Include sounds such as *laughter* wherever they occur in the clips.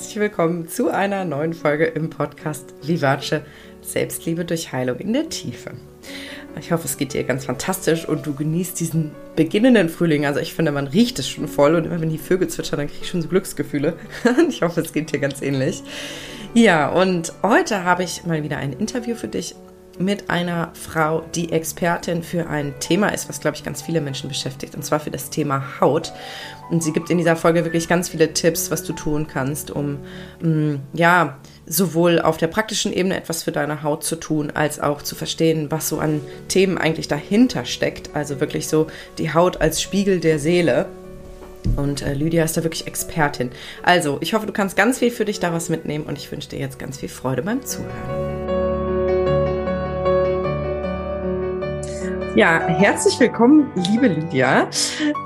herzlich willkommen zu einer neuen Folge im Podcast Vivace Selbstliebe durch Heilung in der Tiefe. Ich hoffe, es geht dir ganz fantastisch und du genießt diesen beginnenden Frühling. Also ich finde, man riecht es schon voll und immer wenn die Vögel zwitschern, dann kriege ich schon so Glücksgefühle. *laughs* ich hoffe, es geht dir ganz ähnlich. Ja, und heute habe ich mal wieder ein Interview für dich mit einer Frau, die Expertin für ein Thema ist, was, glaube ich, ganz viele Menschen beschäftigt, und zwar für das Thema Haut. Und sie gibt in dieser Folge wirklich ganz viele Tipps, was du tun kannst, um, mm, ja, sowohl auf der praktischen Ebene etwas für deine Haut zu tun, als auch zu verstehen, was so an Themen eigentlich dahinter steckt. Also wirklich so die Haut als Spiegel der Seele. Und äh, Lydia ist da wirklich Expertin. Also, ich hoffe, du kannst ganz viel für dich daraus mitnehmen und ich wünsche dir jetzt ganz viel Freude beim Zuhören. Ja, herzlich willkommen, liebe Lydia,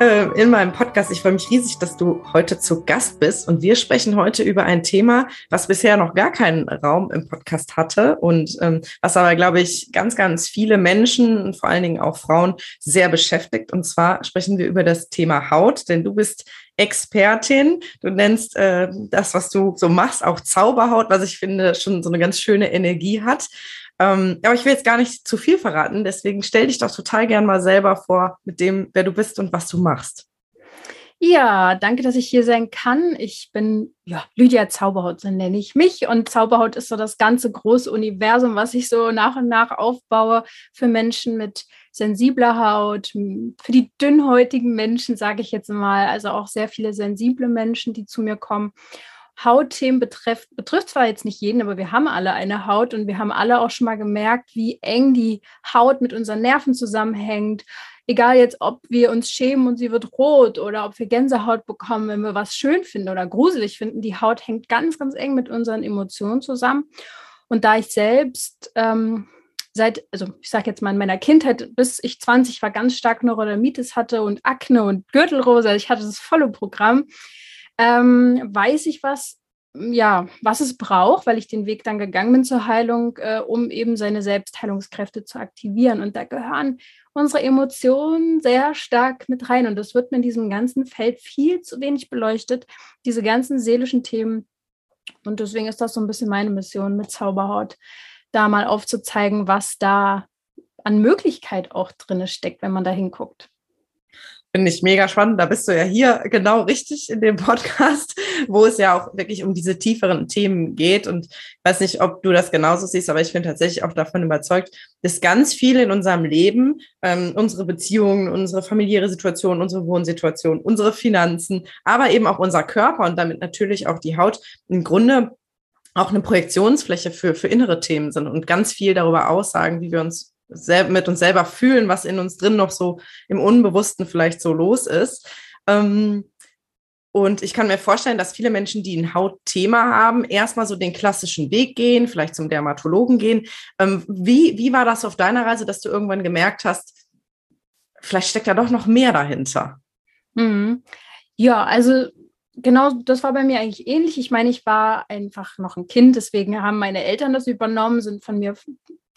äh, in meinem Podcast. Ich freue mich riesig, dass du heute zu Gast bist und wir sprechen heute über ein Thema, was bisher noch gar keinen Raum im Podcast hatte und ähm, was aber, glaube ich, ganz, ganz viele Menschen und vor allen Dingen auch Frauen sehr beschäftigt. Und zwar sprechen wir über das Thema Haut, denn du bist Expertin. Du nennst äh, das, was du so machst, auch Zauberhaut, was ich finde schon so eine ganz schöne Energie hat. Ähm, aber ich will jetzt gar nicht zu viel verraten, deswegen stell dich doch total gern mal selber vor mit dem, wer du bist und was du machst. Ja, danke, dass ich hier sein kann. Ich bin ja, Lydia Zauberhaut, so nenne ich mich. Und Zauberhaut ist so das ganze große Universum, was ich so nach und nach aufbaue für Menschen mit sensibler Haut, für die dünnhäutigen Menschen, sage ich jetzt mal. Also auch sehr viele sensible Menschen, die zu mir kommen. Hautthemen betrifft, betrifft zwar jetzt nicht jeden, aber wir haben alle eine Haut und wir haben alle auch schon mal gemerkt, wie eng die Haut mit unseren Nerven zusammenhängt. Egal jetzt, ob wir uns schämen und sie wird rot oder ob wir Gänsehaut bekommen, wenn wir was schön finden oder gruselig finden. Die Haut hängt ganz, ganz eng mit unseren Emotionen zusammen. Und da ich selbst ähm, seit, also ich sage jetzt mal in meiner Kindheit, bis ich 20 war, ganz stark Neurodermitis hatte und Akne und Gürtelrose, ich hatte das volle Programm, ähm, weiß ich was, ja, was es braucht, weil ich den Weg dann gegangen bin zur Heilung, äh, um eben seine Selbstheilungskräfte zu aktivieren. Und da gehören unsere Emotionen sehr stark mit rein. Und das wird mir in diesem ganzen Feld viel zu wenig beleuchtet, diese ganzen seelischen Themen. Und deswegen ist das so ein bisschen meine Mission mit Zauberhaut, da mal aufzuzeigen, was da an Möglichkeit auch drin steckt, wenn man da hinguckt. Finde ich mega spannend. Da bist du ja hier genau richtig in dem Podcast, *laughs* wo es ja auch wirklich um diese tieferen Themen geht. Und ich weiß nicht, ob du das genauso siehst, aber ich bin tatsächlich auch davon überzeugt, dass ganz viel in unserem Leben, ähm, unsere Beziehungen, unsere familiäre Situation, unsere Wohnsituation, unsere Finanzen, aber eben auch unser Körper und damit natürlich auch die Haut im Grunde auch eine Projektionsfläche für, für innere Themen sind und ganz viel darüber aussagen, wie wir uns mit uns selber fühlen, was in uns drin noch so im Unbewussten vielleicht so los ist. Ähm, und ich kann mir vorstellen, dass viele Menschen, die ein Hautthema haben, erstmal so den klassischen Weg gehen, vielleicht zum Dermatologen gehen. Ähm, wie, wie war das auf deiner Reise, dass du irgendwann gemerkt hast, vielleicht steckt ja doch noch mehr dahinter? Mhm. Ja, also genau, das war bei mir eigentlich ähnlich. Ich meine, ich war einfach noch ein Kind, deswegen haben meine Eltern das übernommen, sind von mir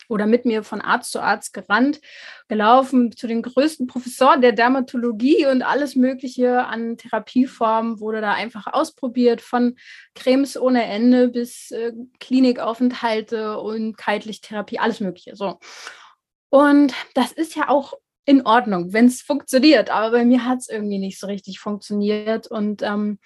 oder mit mir von Arzt zu Arzt gerannt, gelaufen zu den größten Professoren der Dermatologie und alles Mögliche an Therapieformen wurde da einfach ausprobiert, von Cremes ohne Ende bis äh, Klinikaufenthalte und Kaltlichttherapie, alles Mögliche. So. Und das ist ja auch in Ordnung, wenn es funktioniert, aber bei mir hat es irgendwie nicht so richtig funktioniert und ähm,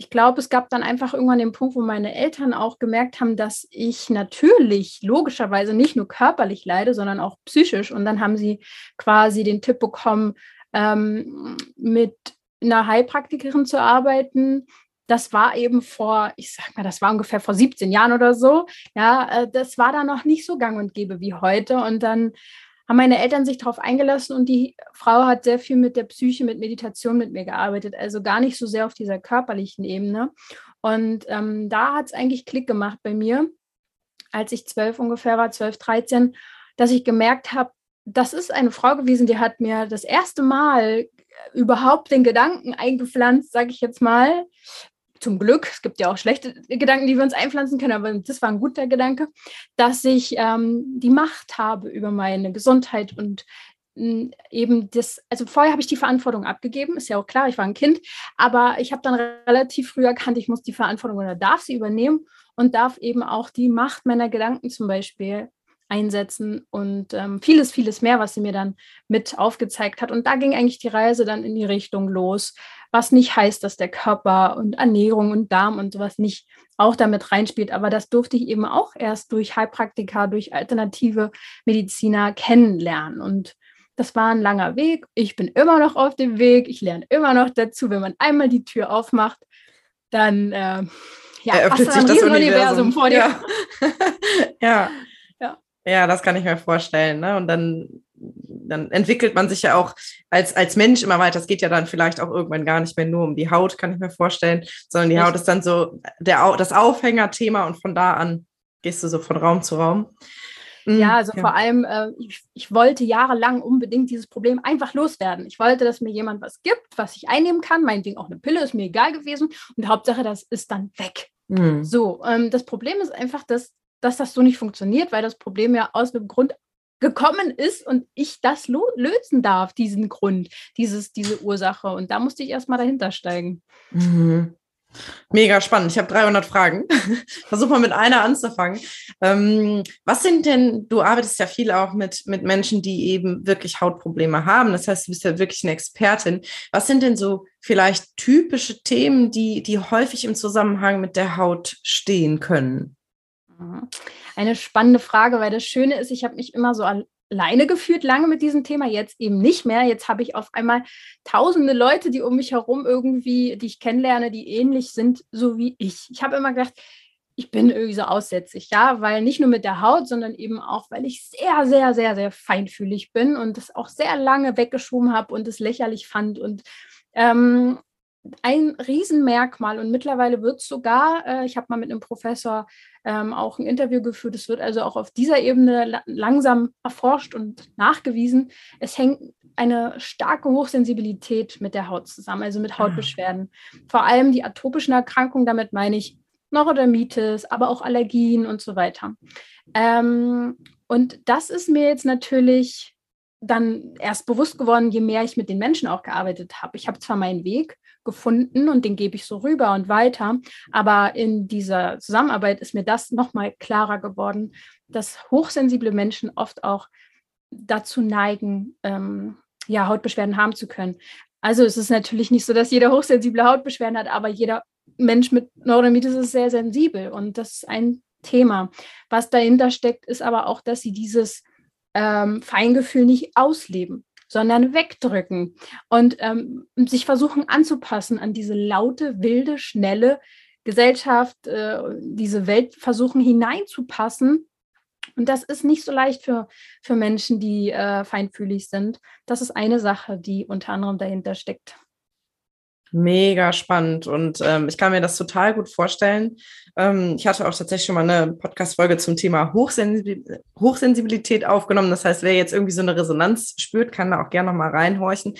ich glaube, es gab dann einfach irgendwann den Punkt, wo meine Eltern auch gemerkt haben, dass ich natürlich logischerweise nicht nur körperlich leide, sondern auch psychisch. Und dann haben sie quasi den Tipp bekommen, ähm, mit einer Heilpraktikerin zu arbeiten. Das war eben vor, ich sag mal, das war ungefähr vor 17 Jahren oder so. Ja, äh, das war da noch nicht so gang und gäbe wie heute. Und dann haben meine Eltern sich darauf eingelassen und die Frau hat sehr viel mit der Psyche, mit Meditation mit mir gearbeitet, also gar nicht so sehr auf dieser körperlichen Ebene. Und ähm, da hat es eigentlich Klick gemacht bei mir, als ich zwölf ungefähr war, zwölf, dreizehn, dass ich gemerkt habe, das ist eine Frau gewesen, die hat mir das erste Mal überhaupt den Gedanken eingepflanzt, sage ich jetzt mal, zum Glück, es gibt ja auch schlechte Gedanken, die wir uns einpflanzen können, aber das war ein guter Gedanke, dass ich ähm, die Macht habe über meine Gesundheit und eben das, also vorher habe ich die Verantwortung abgegeben, ist ja auch klar, ich war ein Kind, aber ich habe dann relativ früh erkannt, ich muss die Verantwortung oder darf sie übernehmen und darf eben auch die Macht meiner Gedanken zum Beispiel einsetzen und ähm, vieles, vieles mehr, was sie mir dann mit aufgezeigt hat. Und da ging eigentlich die Reise dann in die Richtung los, was nicht heißt, dass der Körper und Ernährung und Darm und sowas nicht auch damit reinspielt. Aber das durfte ich eben auch erst durch Heilpraktiker, durch alternative Mediziner kennenlernen. Und das war ein langer Weg. Ich bin immer noch auf dem Weg. Ich lerne immer noch dazu. Wenn man einmal die Tür aufmacht, dann äh, ja, eröffnet sich das Universum. Vor dir. *laughs* Ja. ja. Ja, das kann ich mir vorstellen. Ne? Und dann, dann entwickelt man sich ja auch als, als Mensch immer weiter. Es geht ja dann vielleicht auch irgendwann gar nicht mehr nur um die Haut, kann ich mir vorstellen, sondern die Haut ist dann so der, das Aufhängerthema und von da an gehst du so von Raum zu Raum. Mhm, ja, also ja. vor allem, äh, ich, ich, wollte jahrelang unbedingt dieses Problem einfach loswerden. Ich wollte, dass mir jemand was gibt, was ich einnehmen kann. Meinetwegen auch eine Pille, ist mir egal gewesen. Und Hauptsache, das ist dann weg. Mhm. So, ähm, das Problem ist einfach, dass dass das so nicht funktioniert, weil das Problem ja aus dem Grund gekommen ist und ich das lösen darf, diesen Grund, dieses, diese Ursache. Und da musste ich erstmal dahinter steigen. Mhm. Mega spannend. Ich habe 300 Fragen. *laughs* Versuch mal mit einer anzufangen. Ähm, was sind denn, du arbeitest ja viel auch mit, mit Menschen, die eben wirklich Hautprobleme haben. Das heißt, du bist ja wirklich eine Expertin. Was sind denn so vielleicht typische Themen, die, die häufig im Zusammenhang mit der Haut stehen können? Eine spannende Frage, weil das Schöne ist, ich habe mich immer so alleine gefühlt lange mit diesem Thema, jetzt eben nicht mehr. Jetzt habe ich auf einmal tausende Leute, die um mich herum irgendwie, die ich kennenlerne, die ähnlich sind, so wie ich. Ich habe immer gedacht, ich bin irgendwie so aussätzlich, ja, weil nicht nur mit der Haut, sondern eben auch, weil ich sehr, sehr, sehr, sehr feinfühlig bin und das auch sehr lange weggeschoben habe und es lächerlich fand und ähm, ein Riesenmerkmal und mittlerweile wird es sogar, äh, ich habe mal mit einem Professor ähm, auch ein Interview geführt, es wird also auch auf dieser Ebene la langsam erforscht und nachgewiesen. Es hängt eine starke Hochsensibilität mit der Haut zusammen, also mit ah. Hautbeschwerden. Ah. Vor allem die atopischen Erkrankungen, damit meine ich Neurodermitis, aber auch Allergien und so weiter. Ähm, und das ist mir jetzt natürlich dann erst bewusst geworden, je mehr ich mit den Menschen auch gearbeitet habe. Ich habe zwar meinen Weg gefunden und den gebe ich so rüber und weiter, aber in dieser Zusammenarbeit ist mir das nochmal klarer geworden, dass hochsensible Menschen oft auch dazu neigen, ähm, ja, Hautbeschwerden haben zu können. Also es ist natürlich nicht so, dass jeder hochsensible Hautbeschwerden hat, aber jeder Mensch mit Neurodermitis ist sehr sensibel und das ist ein Thema. Was dahinter steckt, ist aber auch, dass sie dieses ähm, Feingefühl nicht ausleben, sondern wegdrücken und ähm, sich versuchen anzupassen an diese laute, wilde, schnelle Gesellschaft, äh, diese Welt versuchen hineinzupassen. Und das ist nicht so leicht für, für Menschen, die äh, feinfühlig sind. Das ist eine Sache, die unter anderem dahinter steckt. Mega spannend und ähm, ich kann mir das total gut vorstellen. Ähm, ich hatte auch tatsächlich schon mal eine Podcast-Folge zum Thema Hochsensibil Hochsensibilität aufgenommen. Das heißt, wer jetzt irgendwie so eine Resonanz spürt, kann da auch gerne nochmal reinhorchen.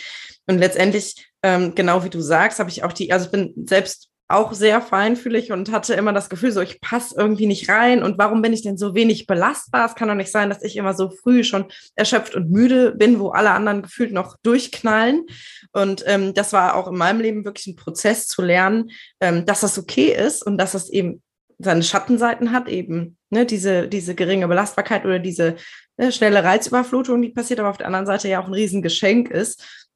Und letztendlich, ähm, genau wie du sagst, habe ich auch die, also ich bin selbst auch sehr feinfühlig und hatte immer das Gefühl, so ich passe irgendwie nicht rein und warum bin ich denn so wenig belastbar? Es kann doch nicht sein, dass ich immer so früh schon erschöpft und müde bin, wo alle anderen gefühlt noch durchknallen. Und ähm, das war auch in meinem Leben wirklich ein Prozess zu lernen, ähm, dass das okay ist und dass das eben seine Schattenseiten hat, eben ne, diese, diese geringe Belastbarkeit oder diese ne, schnelle Reizüberflutung, die passiert, aber auf der anderen Seite ja auch ein Riesengeschenk ist.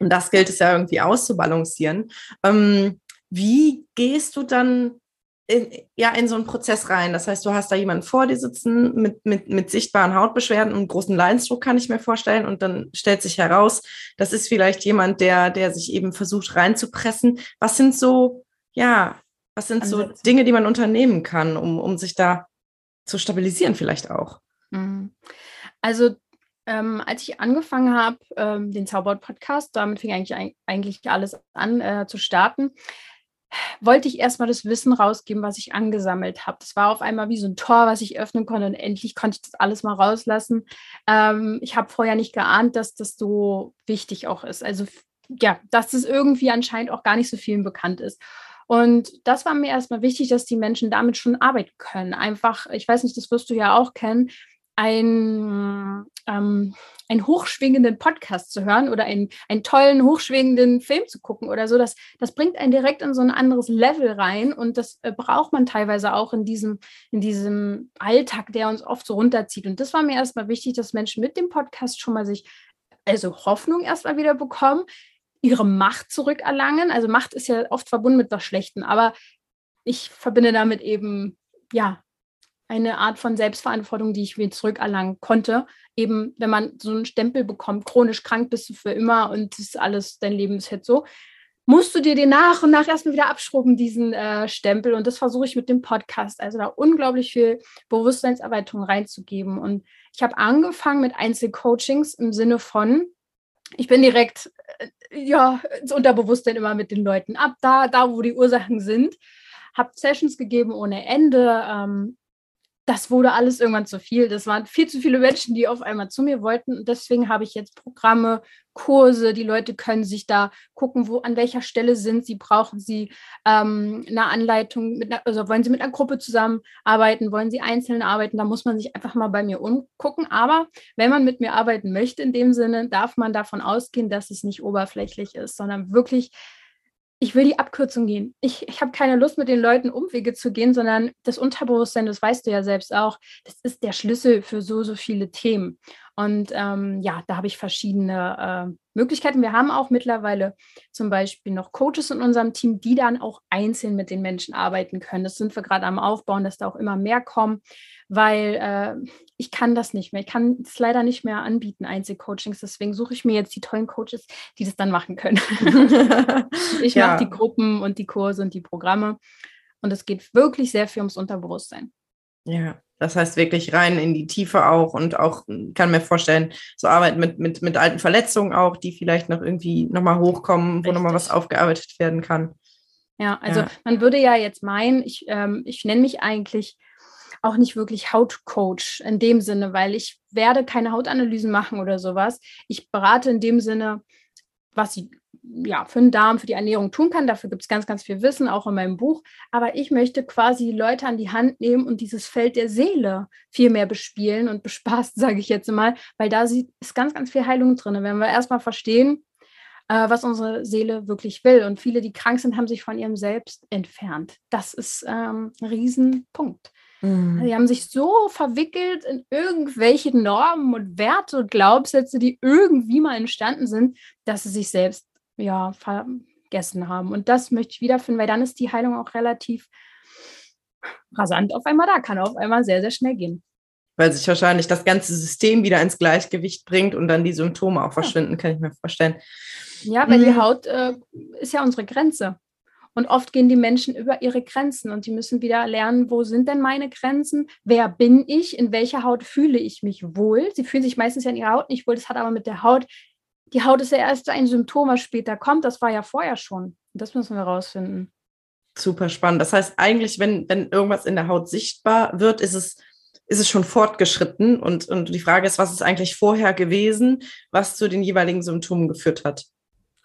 Und das gilt es ja irgendwie auszubalancieren. Ähm, wie gehst du dann in, ja, in so einen Prozess rein? Das heißt, du hast da jemanden vor dir sitzen mit, mit, mit sichtbaren Hautbeschwerden und großen Leidensdruck, kann ich mir vorstellen. Und dann stellt sich heraus, das ist vielleicht jemand, der, der sich eben versucht reinzupressen. Was sind so, ja, was sind so Dinge, die man unternehmen kann, um, um sich da zu stabilisieren vielleicht auch? Mhm. Also ähm, als ich angefangen habe, ähm, den Zauberwort-Podcast, damit fing eigentlich, eigentlich alles an äh, zu starten, wollte ich erstmal das Wissen rausgeben, was ich angesammelt habe. Das war auf einmal wie so ein Tor, was ich öffnen konnte und endlich konnte ich das alles mal rauslassen. Ähm, ich habe vorher nicht geahnt, dass das so wichtig auch ist. Also ja, dass es irgendwie anscheinend auch gar nicht so vielen bekannt ist. Und das war mir erstmal wichtig, dass die Menschen damit schon arbeiten können. Einfach, ich weiß nicht, das wirst du ja auch kennen, ein, ähm, einen hochschwingenden Podcast zu hören oder einen, einen tollen, hochschwingenden Film zu gucken oder so. Das, das bringt einen direkt in so ein anderes Level rein und das äh, braucht man teilweise auch in diesem, in diesem Alltag, der uns oft so runterzieht. Und das war mir erstmal wichtig, dass Menschen mit dem Podcast schon mal sich, also Hoffnung erstmal wieder bekommen, ihre Macht zurückerlangen. Also Macht ist ja oft verbunden mit was Schlechtem, aber ich verbinde damit eben, ja, eine Art von Selbstverantwortung, die ich mir zurückerlangen konnte. Eben, wenn man so einen Stempel bekommt, chronisch krank bist du für immer und das ist alles, dein Leben ist jetzt so, musst du dir den nach und nach erstmal wieder abschrubben, diesen äh, Stempel. Und das versuche ich mit dem Podcast. Also da unglaublich viel Bewusstseinserweiterung reinzugeben. Und ich habe angefangen mit Einzelcoachings im Sinne von, ich bin direkt äh, ja ins Unterbewusstsein immer mit den Leuten ab, da, da wo die Ursachen sind. Habe Sessions gegeben ohne Ende, ähm, das wurde alles irgendwann zu viel. Das waren viel zu viele Menschen, die auf einmal zu mir wollten. Und deswegen habe ich jetzt Programme, Kurse. Die Leute können sich da gucken, wo an welcher Stelle sind sie. Brauchen sie ähm, eine Anleitung? Mit einer, also wollen sie mit einer Gruppe zusammenarbeiten? Wollen sie einzeln arbeiten? Da muss man sich einfach mal bei mir umgucken. Aber wenn man mit mir arbeiten möchte, in dem Sinne, darf man davon ausgehen, dass es nicht oberflächlich ist, sondern wirklich ich will die Abkürzung gehen. Ich, ich habe keine Lust, mit den Leuten Umwege zu gehen, sondern das Unterbewusstsein, das weißt du ja selbst auch, das ist der Schlüssel für so, so viele Themen. Und ähm, ja, da habe ich verschiedene äh, Möglichkeiten. Wir haben auch mittlerweile zum Beispiel noch Coaches in unserem Team, die dann auch einzeln mit den Menschen arbeiten können. Das sind wir gerade am Aufbauen, dass da auch immer mehr kommen, weil äh, ich kann das nicht mehr. Ich kann es leider nicht mehr anbieten, Einzelcoachings. Deswegen suche ich mir jetzt die tollen Coaches, die das dann machen können. *laughs* ich ja. mache die Gruppen und die Kurse und die Programme. Und es geht wirklich sehr viel ums Unterbewusstsein. Ja, das heißt wirklich rein in die Tiefe auch und auch, kann mir vorstellen, so Arbeit mit, mit, mit alten Verletzungen auch, die vielleicht noch irgendwie nochmal hochkommen, wo nochmal was aufgearbeitet werden kann. Ja, also ja. man würde ja jetzt meinen, ich, ähm, ich nenne mich eigentlich auch nicht wirklich Hautcoach in dem Sinne, weil ich werde keine Hautanalysen machen oder sowas. Ich berate in dem Sinne, was sie ja, für den Darm, für die Ernährung tun kann. Dafür gibt es ganz, ganz viel Wissen, auch in meinem Buch. Aber ich möchte quasi Leute an die Hand nehmen und dieses Feld der Seele viel mehr bespielen und bespaßt, *laughs* sage ich jetzt mal, weil da ist ganz, ganz viel Heilung drin. Wenn wir erstmal verstehen, äh, was unsere Seele wirklich will. Und viele, die krank sind, haben sich von ihrem Selbst entfernt. Das ist ähm, ein Riesenpunkt. Mhm. Die haben sich so verwickelt in irgendwelche Normen und Werte und Glaubenssätze, die irgendwie mal entstanden sind, dass sie sich selbst ja, vergessen haben. Und das möchte ich wiederfinden, weil dann ist die Heilung auch relativ rasant auf einmal da, kann auf einmal sehr, sehr schnell gehen. Weil sich wahrscheinlich das ganze System wieder ins Gleichgewicht bringt und dann die Symptome auch verschwinden, kann ich mir vorstellen. Ja, weil mhm. die Haut äh, ist ja unsere Grenze. Und oft gehen die Menschen über ihre Grenzen und die müssen wieder lernen, wo sind denn meine Grenzen? Wer bin ich? In welcher Haut fühle ich mich wohl? Sie fühlen sich meistens ja in ihrer Haut nicht wohl. Das hat aber mit der Haut die Haut ist ja erst ein Symptom, was später kommt. Das war ja vorher schon. Das müssen wir rausfinden. Super spannend. Das heißt, eigentlich, wenn, wenn irgendwas in der Haut sichtbar wird, ist es, ist es schon fortgeschritten. Und, und die Frage ist, was ist eigentlich vorher gewesen, was zu den jeweiligen Symptomen geführt hat?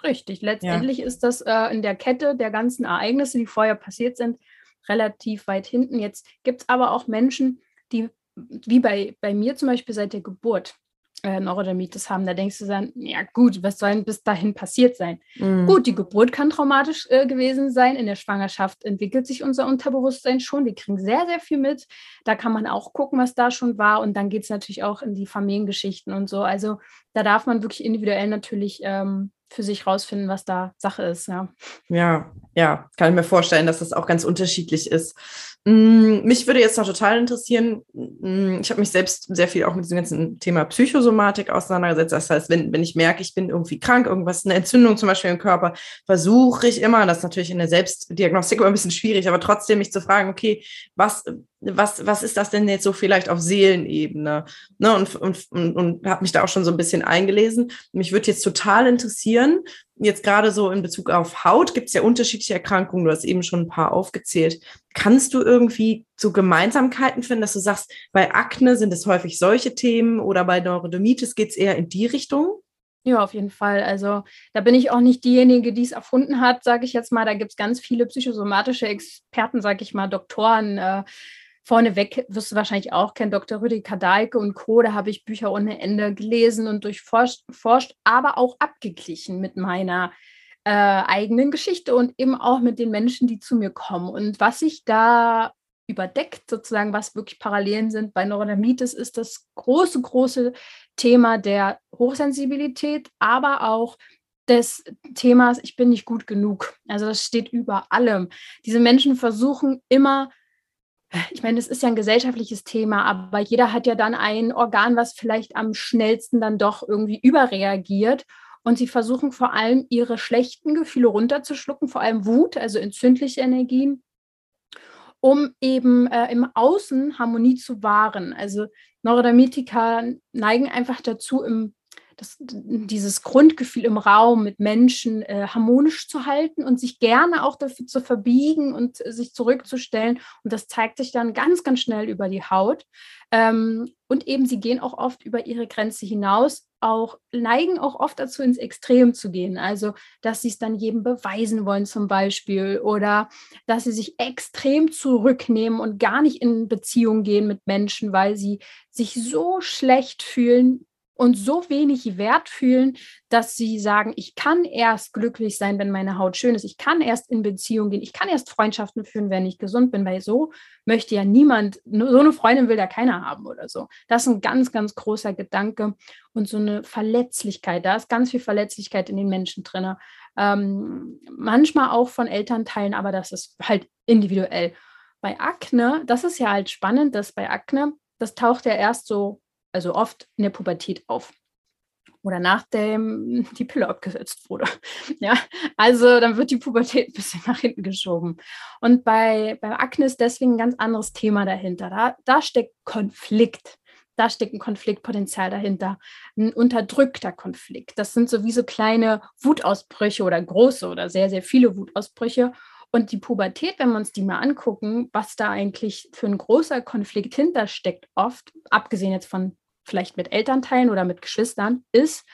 Richtig. Letztendlich ja. ist das äh, in der Kette der ganzen Ereignisse, die vorher passiert sind, relativ weit hinten. Jetzt gibt es aber auch Menschen, die, wie bei, bei mir zum Beispiel seit der Geburt, äh, Neurodermitis haben, da denkst du dann, ja gut, was soll denn bis dahin passiert sein? Mhm. Gut, die Geburt kann traumatisch äh, gewesen sein. In der Schwangerschaft entwickelt sich unser Unterbewusstsein schon. Wir kriegen sehr, sehr viel mit. Da kann man auch gucken, was da schon war. Und dann geht es natürlich auch in die Familiengeschichten und so. Also da darf man wirklich individuell natürlich ähm, für sich rausfinden, was da Sache ist. Ja. ja, ja, kann ich mir vorstellen, dass das auch ganz unterschiedlich ist. Mm, mich würde jetzt noch total interessieren, mm, ich habe mich selbst sehr viel auch mit diesem ganzen Thema Psychosomatik auseinandergesetzt. Das heißt, wenn, wenn ich merke, ich bin irgendwie krank, irgendwas, eine Entzündung zum Beispiel im Körper, versuche ich immer, das ist natürlich in der Selbstdiagnostik immer ein bisschen schwierig, aber trotzdem mich zu fragen, okay, was, was, was ist das denn jetzt so vielleicht auf Seelenebene? Ne, und und, und, und habe mich da auch schon so ein bisschen eingelesen. Mich würde jetzt total interessieren, jetzt gerade so in Bezug auf Haut gibt es ja unterschiedliche Erkrankungen. Du hast eben schon ein paar aufgezählt. Kannst du irgendwie so Gemeinsamkeiten finden, dass du sagst, bei Akne sind es häufig solche Themen oder bei Neurodermitis geht es eher in die Richtung? Ja, auf jeden Fall. Also da bin ich auch nicht diejenige, die es erfunden hat, sage ich jetzt mal. Da gibt es ganz viele psychosomatische Experten, sage ich mal, Doktoren, äh, vorneweg wirst du wahrscheinlich auch kennen, Dr. Rüdiger Dahlke und Co., da habe ich Bücher ohne Ende gelesen und durchforscht, forscht, aber auch abgeglichen mit meiner äh, eigenen Geschichte und eben auch mit den Menschen, die zu mir kommen. Und was ich da überdeckt, sozusagen, was wirklich Parallelen sind bei Neurodermitis, ist das große, große Thema der Hochsensibilität, aber auch des Themas, ich bin nicht gut genug. Also das steht über allem. Diese Menschen versuchen immer, ich meine, es ist ja ein gesellschaftliches Thema, aber jeder hat ja dann ein Organ, was vielleicht am schnellsten dann doch irgendwie überreagiert. Und sie versuchen vor allem ihre schlechten Gefühle runterzuschlucken, vor allem Wut, also entzündliche Energien, um eben äh, im Außen Harmonie zu wahren. Also Neurodermitiker neigen einfach dazu, im, das, dieses Grundgefühl im Raum mit Menschen äh, harmonisch zu halten und sich gerne auch dafür zu verbiegen und sich zurückzustellen. Und das zeigt sich dann ganz, ganz schnell über die Haut. Ähm, und eben, sie gehen auch oft über ihre Grenze hinaus, auch neigen auch oft dazu, ins Extrem zu gehen. Also, dass sie es dann jedem beweisen wollen, zum Beispiel, oder dass sie sich extrem zurücknehmen und gar nicht in Beziehung gehen mit Menschen, weil sie sich so schlecht fühlen, und so wenig Wert fühlen, dass sie sagen, ich kann erst glücklich sein, wenn meine Haut schön ist. Ich kann erst in Beziehung gehen. Ich kann erst Freundschaften führen, wenn ich gesund bin, weil so möchte ja niemand, so eine Freundin will ja keiner haben oder so. Das ist ein ganz, ganz großer Gedanke und so eine Verletzlichkeit. Da ist ganz viel Verletzlichkeit in den Menschen drin. Ähm, manchmal auch von Elternteilen, aber das ist halt individuell. Bei Akne, das ist ja halt spannend, dass bei Akne, das taucht ja erst so also oft in der Pubertät auf oder nachdem die Pille abgesetzt wurde. *laughs* Ja, also dann wird die Pubertät ein bisschen nach hinten geschoben. Und bei, bei Akne ist deswegen ein ganz anderes Thema dahinter. Da, da steckt Konflikt. Da steckt ein Konfliktpotenzial dahinter, ein unterdrückter Konflikt. Das sind sowieso kleine Wutausbrüche oder große oder sehr, sehr viele Wutausbrüche. Und die Pubertät, wenn wir uns die mal angucken, was da eigentlich für ein großer Konflikt hintersteckt, oft, abgesehen jetzt von vielleicht mit Elternteilen oder mit Geschwistern, ist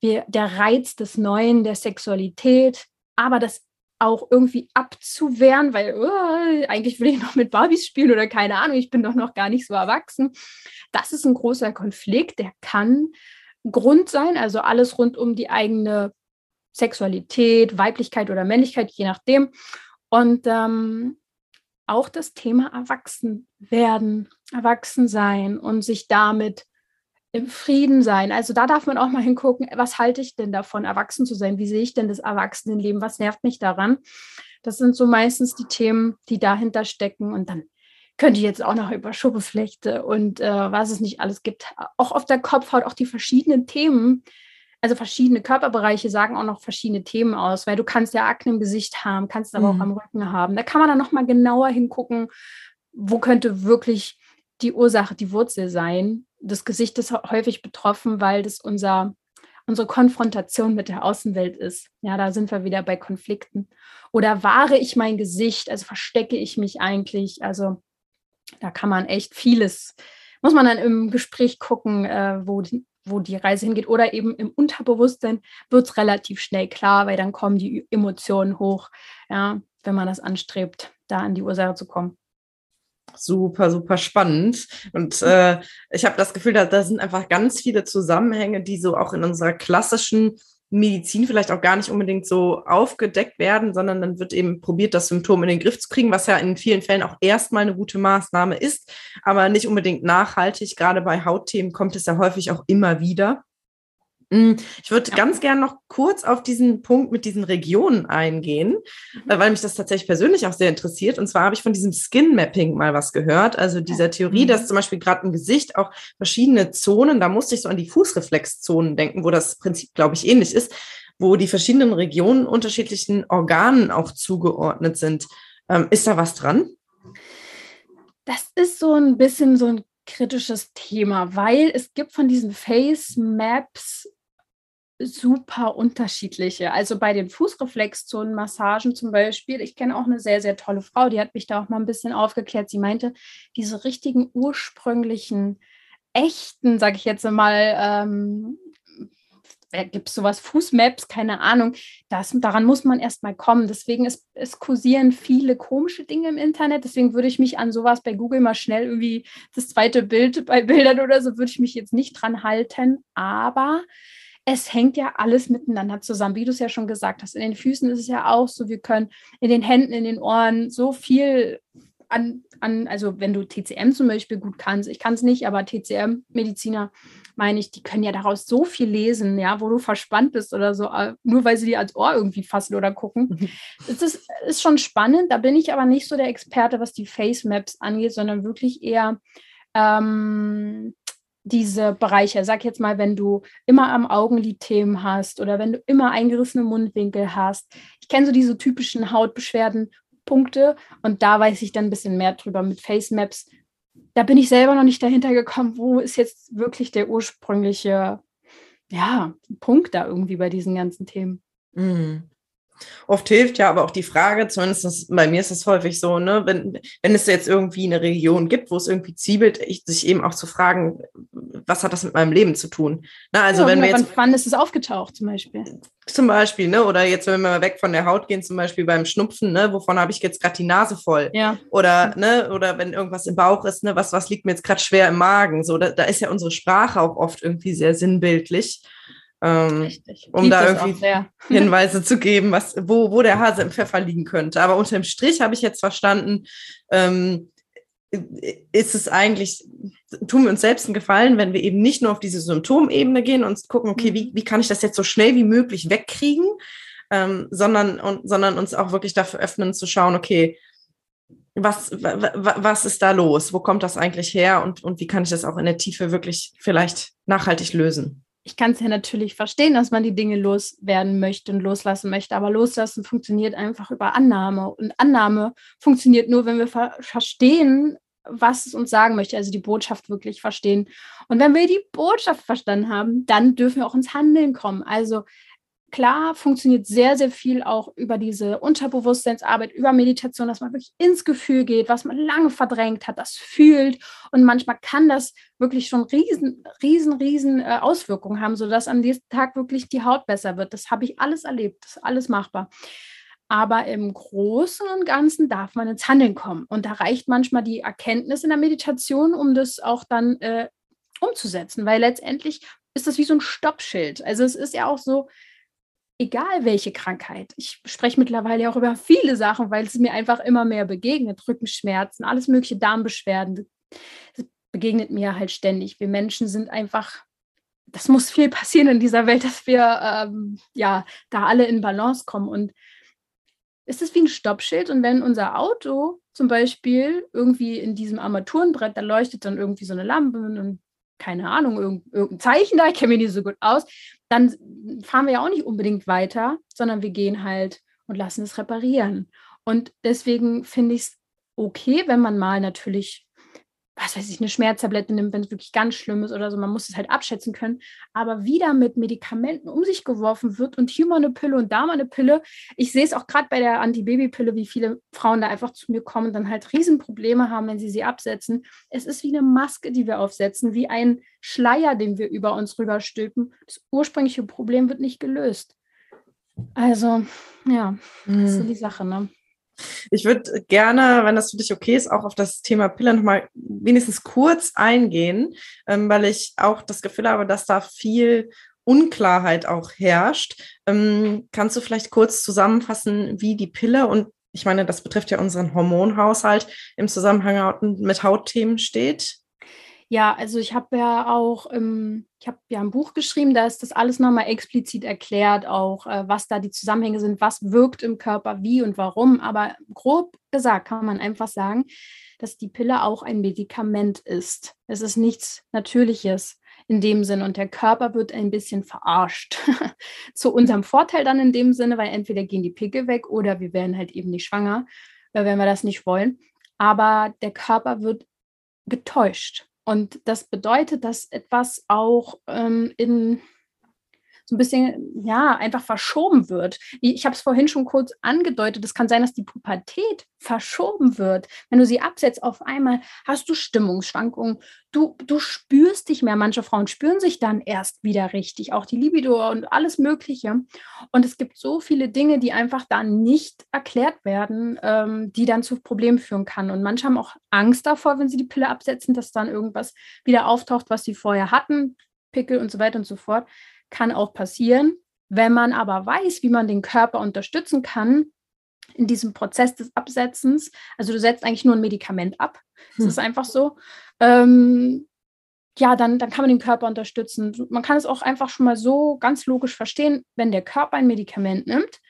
wir, der Reiz des Neuen, der Sexualität, aber das auch irgendwie abzuwehren, weil oh, eigentlich will ich noch mit Barbies spielen oder keine Ahnung, ich bin doch noch gar nicht so erwachsen. Das ist ein großer Konflikt, der kann Grund sein, also alles rund um die eigene Sexualität, Weiblichkeit oder Männlichkeit, je nachdem. Und ähm, auch das Thema Erwachsen werden, erwachsen sein und sich damit im Frieden sein. Also da darf man auch mal hingucken, was halte ich denn davon, erwachsen zu sein? Wie sehe ich denn das Erwachsenenleben? Was nervt mich daran? Das sind so meistens die Themen, die dahinter stecken. Und dann könnte ich jetzt auch noch über Schuppeflechte und äh, was es nicht alles gibt. Auch auf der Kopfhaut, auch die verschiedenen Themen, also verschiedene Körperbereiche sagen auch noch verschiedene Themen aus, weil du kannst ja Akne im Gesicht haben, kannst aber mhm. auch am Rücken haben. Da kann man dann noch mal genauer hingucken, wo könnte wirklich die Ursache, die Wurzel sein. Das Gesicht ist häufig betroffen, weil das unser, unsere Konfrontation mit der Außenwelt ist. Ja, da sind wir wieder bei Konflikten. Oder wahre ich mein Gesicht, also verstecke ich mich eigentlich? Also da kann man echt vieles, muss man dann im Gespräch gucken, äh, wo, die, wo die Reise hingeht. Oder eben im Unterbewusstsein wird es relativ schnell klar, weil dann kommen die Emotionen hoch, ja, wenn man das anstrebt, da an die Ursache zu kommen super, super spannend. Und äh, ich habe das Gefühl, da, da sind einfach ganz viele Zusammenhänge, die so auch in unserer klassischen Medizin vielleicht auch gar nicht unbedingt so aufgedeckt werden, sondern dann wird eben probiert, das Symptom in den Griff zu kriegen, was ja in vielen Fällen auch erstmal eine gute Maßnahme ist, aber nicht unbedingt nachhaltig. Gerade bei Hautthemen kommt es ja häufig auch immer wieder. Mm, ich würde ja. ganz gern noch kurz auf diesen Punkt mit diesen Regionen eingehen, mhm. Äh, weil mich das tatsächlich persönlich auch sehr interessiert. Und zwar habe ich von diesem Skin Mapping mal was gehört. Also dieser Theorie, mhm. dass zum Beispiel gerade im Gesicht auch verschiedene Zonen, da musste ich so an die Fußreflexzonen denken, wo das Prinzip, glaube ich, ähnlich ist, wo die verschiedenen Regionen unterschiedlichen Organen auch zugeordnet sind. Ähm, ist da was dran? Das ist so ein bisschen so ein kritisches Thema, weil es gibt von diesen Face Maps super unterschiedliche. Also bei den Fußreflexzonenmassagen zum Beispiel, ich kenne auch eine sehr, sehr tolle Frau, die hat mich da auch mal ein bisschen aufgeklärt. Sie meinte, diese richtigen ursprünglichen, echten, sage ich jetzt mal, ähm, gibt es sowas, Fußmaps, keine Ahnung. Das, daran muss man erstmal kommen. Deswegen ist, es kursieren viele komische Dinge im Internet. Deswegen würde ich mich an sowas bei Google mal schnell irgendwie das zweite Bild bei Bildern oder so, würde ich mich jetzt nicht dran halten. Aber es hängt ja alles miteinander zusammen, wie du es ja schon gesagt hast. In den Füßen ist es ja auch so, wir können in den Händen, in den Ohren so viel an, an also wenn du TCM zum Beispiel gut kannst, ich kann es nicht, aber TCM-Mediziner, meine ich, die können ja daraus so viel lesen, ja, wo du verspannt bist oder so, äh, nur weil sie dir als Ohr irgendwie fassen oder gucken. Mhm. Das ist, ist schon spannend, da bin ich aber nicht so der Experte, was die Face Maps angeht, sondern wirklich eher ähm, diese Bereiche. Sag jetzt mal, wenn du immer am Augenlid Themen hast oder wenn du immer eingerissene Mundwinkel hast. Ich kenne so diese typischen Hautbeschwerden, Punkte und da weiß ich dann ein bisschen mehr drüber mit Face Maps. Da bin ich selber noch nicht dahinter gekommen, wo ist jetzt wirklich der ursprüngliche ja, Punkt da irgendwie bei diesen ganzen Themen. Mhm. Oft hilft ja aber auch die Frage, zumindest bei mir ist es häufig so, ne, wenn, wenn es jetzt irgendwie eine Region gibt, wo es irgendwie ziebelt, sich eben auch zu fragen, was hat das mit meinem Leben zu tun? Na, also ja, wenn wir jetzt, wann ist es aufgetaucht zum Beispiel? Zum Beispiel, ne? Oder jetzt, wenn wir mal weg von der Haut gehen, zum Beispiel beim Schnupfen, ne, wovon habe ich jetzt gerade die Nase voll? Ja. Oder, ne, oder wenn irgendwas im Bauch ist, ne, was, was liegt mir jetzt gerade schwer im Magen? So, da, da ist ja unsere Sprache auch oft irgendwie sehr sinnbildlich. Ähm, um da irgendwie *laughs* Hinweise zu geben, was, wo, wo der Hase im Pfeffer liegen könnte. Aber unterm Strich habe ich jetzt verstanden, ähm, ist es eigentlich, tun wir uns selbst einen Gefallen, wenn wir eben nicht nur auf diese Symptomebene gehen und gucken, okay, wie, mhm. wie kann ich das jetzt so schnell wie möglich wegkriegen, ähm, sondern, und, sondern uns auch wirklich dafür öffnen zu schauen, okay, was, was ist da los? Wo kommt das eigentlich her? Und, und wie kann ich das auch in der Tiefe wirklich vielleicht nachhaltig lösen? Ich kann es ja natürlich verstehen, dass man die Dinge loswerden möchte und loslassen möchte, aber loslassen funktioniert einfach über Annahme. Und Annahme funktioniert nur, wenn wir ver verstehen, was es uns sagen möchte, also die Botschaft wirklich verstehen. Und wenn wir die Botschaft verstanden haben, dann dürfen wir auch ins Handeln kommen. Also klar funktioniert sehr, sehr viel auch über diese Unterbewusstseinsarbeit, über Meditation, dass man wirklich ins Gefühl geht, was man lange verdrängt hat, das fühlt. Und manchmal kann das wirklich schon riesen, riesen, riesen äh, Auswirkungen haben, sodass am nächsten Tag wirklich die Haut besser wird. Das habe ich alles erlebt, das ist alles machbar. Aber im Großen und Ganzen darf man ins Handeln kommen. Und da reicht manchmal die Erkenntnis in der Meditation, um das auch dann äh, umzusetzen, weil letztendlich ist das wie so ein Stoppschild. Also es ist ja auch so, egal welche Krankheit. Ich spreche mittlerweile auch über viele Sachen, weil es mir einfach immer mehr begegnet. Rückenschmerzen, alles mögliche Darmbeschwerden. Das begegnet mir halt ständig. Wir Menschen sind einfach, das muss viel passieren in dieser Welt, dass wir ähm, ja da alle in Balance kommen. Und es ist wie ein Stoppschild. Und wenn unser Auto zum Beispiel irgendwie in diesem Armaturenbrett, da leuchtet dann irgendwie so eine Lampe und keine Ahnung, irgendein Zeichen da, ich kenne mich nicht so gut aus, dann fahren wir ja auch nicht unbedingt weiter, sondern wir gehen halt und lassen es reparieren. Und deswegen finde ich es okay, wenn man mal natürlich was weiß ich, eine Schmerztablette nimmt, wenn es wirklich ganz schlimm ist oder so. Man muss es halt abschätzen können. Aber wieder mit Medikamenten um sich geworfen wird und hier mal eine Pille und da mal eine Pille. Ich sehe es auch gerade bei der Antibabypille, wie viele Frauen da einfach zu mir kommen und dann halt Riesenprobleme haben, wenn sie sie absetzen. Es ist wie eine Maske, die wir aufsetzen, wie ein Schleier, den wir über uns rüberstülpen. Das ursprüngliche Problem wird nicht gelöst. Also, ja, das ist hm. die Sache, ne? Ich würde gerne, wenn das für dich okay ist, auch auf das Thema Pille nochmal wenigstens kurz eingehen, ähm, weil ich auch das Gefühl habe, dass da viel Unklarheit auch herrscht. Ähm, kannst du vielleicht kurz zusammenfassen, wie die Pille und ich meine, das betrifft ja unseren Hormonhaushalt im Zusammenhang mit Hautthemen steht? Ja, also ich habe ja auch, ähm, ich habe ja ein Buch geschrieben, da ist das alles nochmal explizit erklärt, auch äh, was da die Zusammenhänge sind, was wirkt im Körper, wie und warum. Aber grob gesagt kann man einfach sagen, dass die Pille auch ein Medikament ist. Es ist nichts Natürliches in dem Sinn und der Körper wird ein bisschen verarscht. *laughs* Zu unserem Vorteil dann in dem Sinne, weil entweder gehen die Pickel weg oder wir werden halt eben nicht schwanger, äh, wenn wir das nicht wollen. Aber der Körper wird getäuscht. Und das bedeutet, dass etwas auch ähm, in so ein bisschen, ja, einfach verschoben wird. Ich habe es vorhin schon kurz angedeutet, es kann sein, dass die Pubertät verschoben wird. Wenn du sie absetzt, auf einmal hast du Stimmungsschwankungen, du, du spürst dich mehr. Manche Frauen spüren sich dann erst wieder richtig, auch die Libido und alles Mögliche. Und es gibt so viele Dinge, die einfach dann nicht erklärt werden, ähm, die dann zu Problemen führen kann. Und manche haben auch Angst davor, wenn sie die Pille absetzen, dass dann irgendwas wieder auftaucht, was sie vorher hatten, Pickel und so weiter und so fort. Kann auch passieren. Wenn man aber weiß, wie man den Körper unterstützen kann, in diesem Prozess des Absetzens, also du setzt eigentlich nur ein Medikament ab, das hm. ist einfach so, ähm, ja, dann, dann kann man den Körper unterstützen. Man kann es auch einfach schon mal so ganz logisch verstehen, wenn der Körper ein Medikament nimmt,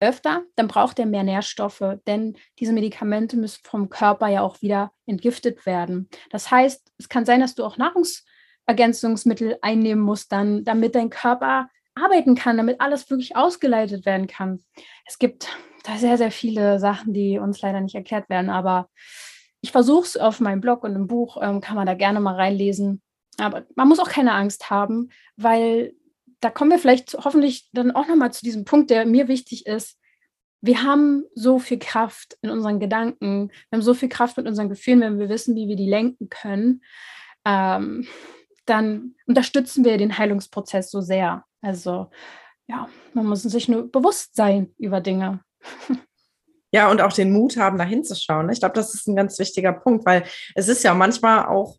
öfter, dann braucht er mehr Nährstoffe, denn diese Medikamente müssen vom Körper ja auch wieder entgiftet werden. Das heißt, es kann sein, dass du auch Nahrungsergänzungsmittel einnehmen musst, dann, damit dein Körper arbeiten kann, damit alles wirklich ausgeleitet werden kann. Es gibt da sehr, sehr viele Sachen, die uns leider nicht erklärt werden, aber ich versuche es auf meinem Blog und im Buch, ähm, kann man da gerne mal reinlesen. Aber man muss auch keine Angst haben, weil da kommen wir vielleicht hoffentlich dann auch nochmal zu diesem Punkt, der mir wichtig ist. Wir haben so viel Kraft in unseren Gedanken, wir haben so viel Kraft mit unseren Gefühlen, wenn wir wissen, wie wir die lenken können. Ähm, dann unterstützen wir den Heilungsprozess so sehr. Also ja, man muss sich nur bewusst sein über Dinge. *laughs* Ja, und auch den Mut haben, da hinzuschauen. Ich glaube, das ist ein ganz wichtiger Punkt, weil es ist ja manchmal auch